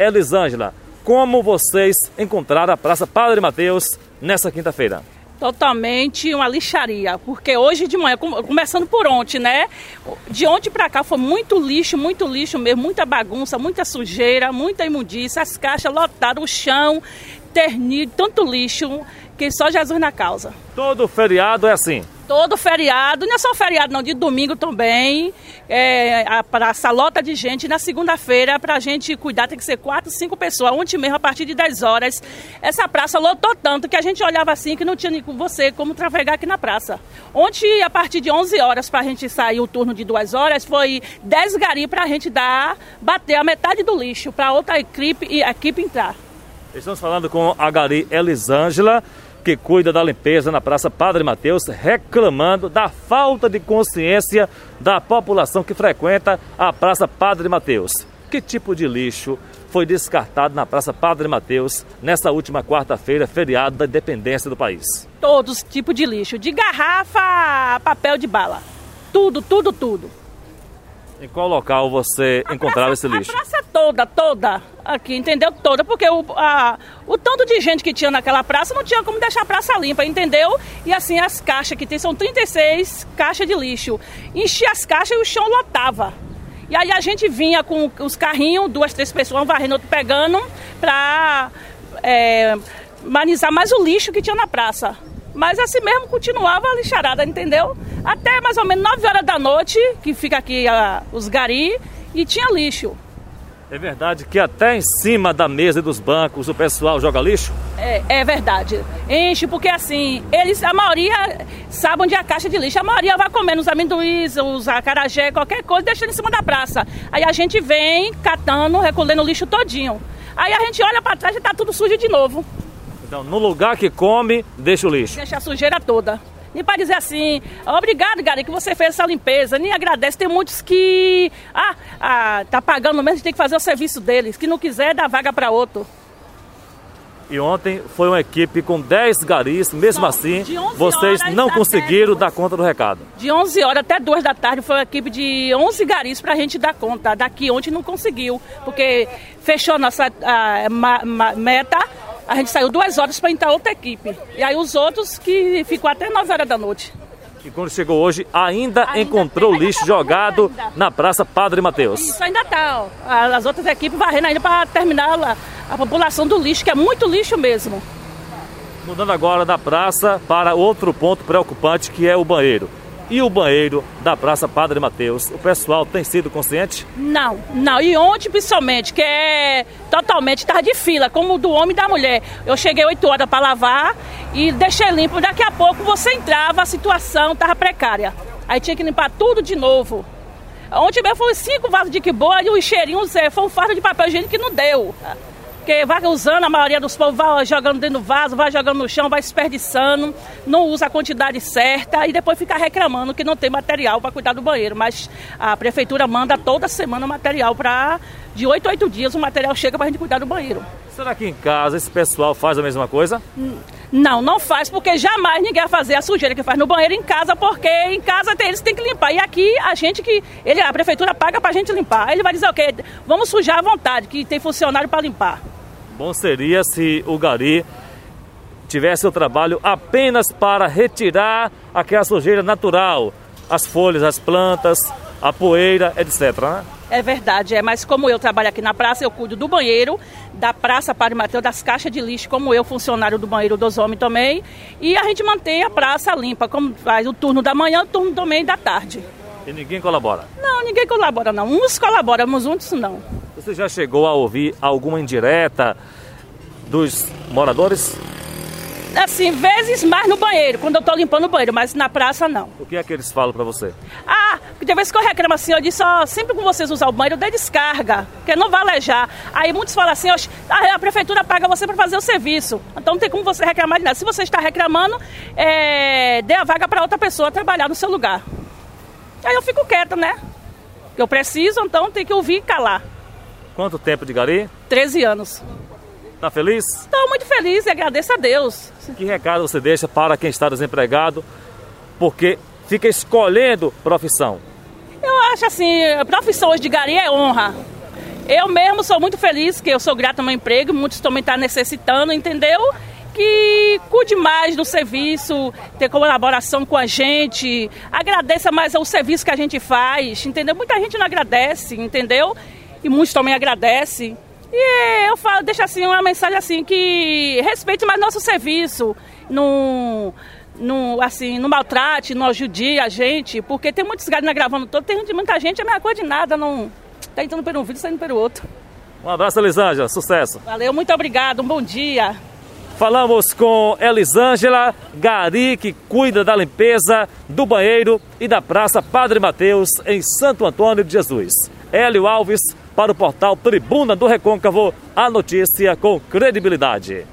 Elisângela, como vocês encontraram a Praça Padre Mateus nessa quinta-feira? Totalmente uma lixaria, porque hoje de manhã, começando por ontem, né? De ontem para cá foi muito lixo, muito lixo mesmo, muita bagunça, muita sujeira, muita imundícia, as caixas lotadas, o chão ternido, tanto lixo, que só Jesus na causa. Todo feriado é assim? Todo feriado, não é só feriado não, de domingo também, é, a praça lota de gente, na segunda-feira, para a gente cuidar, tem que ser quatro, cinco pessoas, ontem mesmo, a partir de 10 horas, essa praça lotou tanto que a gente olhava assim, que não tinha nem com você como trafegar aqui na praça. Ontem, a partir de 11 horas, para a gente sair o turno de duas horas, foi 10 gari para a gente dar, bater a metade do lixo, para outra equipe, equipe entrar. Estamos falando com a Gari Elisângela, que cuida da limpeza na Praça Padre Mateus, reclamando da falta de consciência da população que frequenta a Praça Padre Mateus. Que tipo de lixo foi descartado na Praça Padre Mateus nessa última quarta-feira, feriado da independência do país? Todos tipos de lixo, de garrafa, papel de bala. Tudo, tudo, tudo. Em qual local você a encontrava praça, esse lixo? A praça toda, toda, aqui, entendeu? Toda, porque o, a, o tanto de gente que tinha naquela praça não tinha como deixar a praça limpa, entendeu? E assim, as caixas que tem, são 36 caixas de lixo. Enchia as caixas e o chão lotava. E aí a gente vinha com os carrinhos, duas, três pessoas, um varrendo, outro pegando, pra é, manizar mais o lixo que tinha na praça. Mas assim mesmo continuava a lixarada, entendeu? Até mais ou menos 9 horas da noite, que fica aqui a, os gari, e tinha lixo. É verdade que até em cima da mesa e dos bancos o pessoal joga lixo? É, é verdade. Enche, porque assim, eles, a maioria sabe onde é a caixa de lixo. A maioria vai comendo os amendoins, os acarajé, qualquer coisa, deixando em cima da praça. Aí a gente vem catando, recolhendo o lixo todinho. Aí a gente olha para trás e tá tudo sujo de novo. Então, no lugar que come, deixa o lixo. Deixa a sujeira toda. Nem para dizer assim, obrigado, Gary, que você fez essa limpeza. Nem agradece. Tem muitos que, ah, ah tá pagando mesmo, tem que fazer o serviço deles. Que não quiser, dá vaga para outro. E ontem foi uma equipe com 10 garis, mesmo assim, vocês não conseguiram dar conta do recado. De 11 horas até 2 da tarde foi uma equipe de 11 garis para a gente dar conta. Daqui ontem não conseguiu, porque fechou nossa a, a, meta a gente saiu duas horas para entrar outra equipe. E aí os outros que ficou até 9 horas da noite. E quando chegou hoje, ainda, ainda encontrou tem, lixo jogado ainda. na Praça Padre Mateus. Isso ainda está. As outras equipes varrendo ainda para terminar a, a população do lixo, que é muito lixo mesmo. Mudando agora da praça para outro ponto preocupante, que é o banheiro e o banheiro da Praça Padre Mateus. O pessoal tem sido consciente? Não, não. E ontem, principalmente, que é totalmente tarde de fila, como do homem e da mulher. Eu cheguei 8 horas para lavar e deixei limpo. Daqui a pouco você entrava, a situação estava precária. Aí tinha que limpar tudo de novo. Ontem mesmo foi cinco vasos de que boa e o cheirinho, foi um fardo de papel higiênico que não deu. Porque vai usando, a maioria dos povos vai jogando dentro do vaso, vai jogando no chão, vai desperdiçando, não usa a quantidade certa e depois fica reclamando que não tem material para cuidar do banheiro. Mas a prefeitura manda toda semana material para. De 8 a 8 dias o material chega para a gente cuidar do banheiro. Será que em casa esse pessoal faz a mesma coisa? Não, não faz, porque jamais ninguém vai fazer a sujeira que faz no banheiro em casa, porque em casa eles têm que limpar. E aqui a gente que. Ele, a prefeitura paga para a gente limpar. Aí ele vai dizer o quê? Vamos sujar à vontade, que tem funcionário para limpar. Bom seria se o Gari tivesse o trabalho apenas para retirar aquela sujeira natural, as folhas, as plantas, a poeira, etc. Né? É verdade, é, mas como eu trabalho aqui na praça, eu cuido do banheiro, da praça Padre Mateus, das caixas de lixo, como eu, funcionário do banheiro dos homens também, e a gente mantém a praça limpa, como faz o turno da manhã, o turno também da tarde. E ninguém colabora? Não, ninguém colabora não. Uns colaboram, outros não. Você já chegou a ouvir alguma indireta dos moradores? Assim, vezes mais no banheiro, quando eu tô limpando o banheiro, mas na praça não. O que é que eles falam para você? Ah, tem vezes que eu reclamo assim, eu disse, ó, sempre que vocês usar o banheiro, dê descarga, porque não vai alejar. Aí muitos falam assim, ó, a prefeitura paga você para fazer o serviço, então não tem como você reclamar de nada. Se você está reclamando, é, dê a vaga para outra pessoa trabalhar no seu lugar. Aí eu fico quieta, né? Eu preciso, então tem que ouvir e calar. Quanto tempo de gari? 13 anos. Tá feliz? Estou muito feliz e agradeço a Deus. Que recado você deixa para quem está desempregado? Porque fica escolhendo profissão. Eu acho assim, a profissão hoje de gari é honra. Eu mesmo sou muito feliz, que eu sou grata ao meu emprego, muitos também estão necessitando, entendeu? que cuide mais do serviço, ter colaboração com a gente, agradeça mais o serviço que a gente faz, entendeu? Muita gente não agradece, entendeu? E muitos também agradecem. E eu falo, deixo assim uma mensagem assim que respeite mais nosso serviço, não, não, assim, não maltrate, não ajudie a gente, porque tem muitos gados gravando todo, tem muita gente, é a mesma coisa de nada, não tá entrando por um vídeo, saindo pelo outro. Um abraço, Elisângela, sucesso. Valeu, muito obrigado, um bom dia. Falamos com Elisângela Gari, que cuida da limpeza do banheiro e da Praça Padre Mateus, em Santo Antônio de Jesus. Hélio Alves, para o portal Tribuna do Recôncavo, a notícia com credibilidade.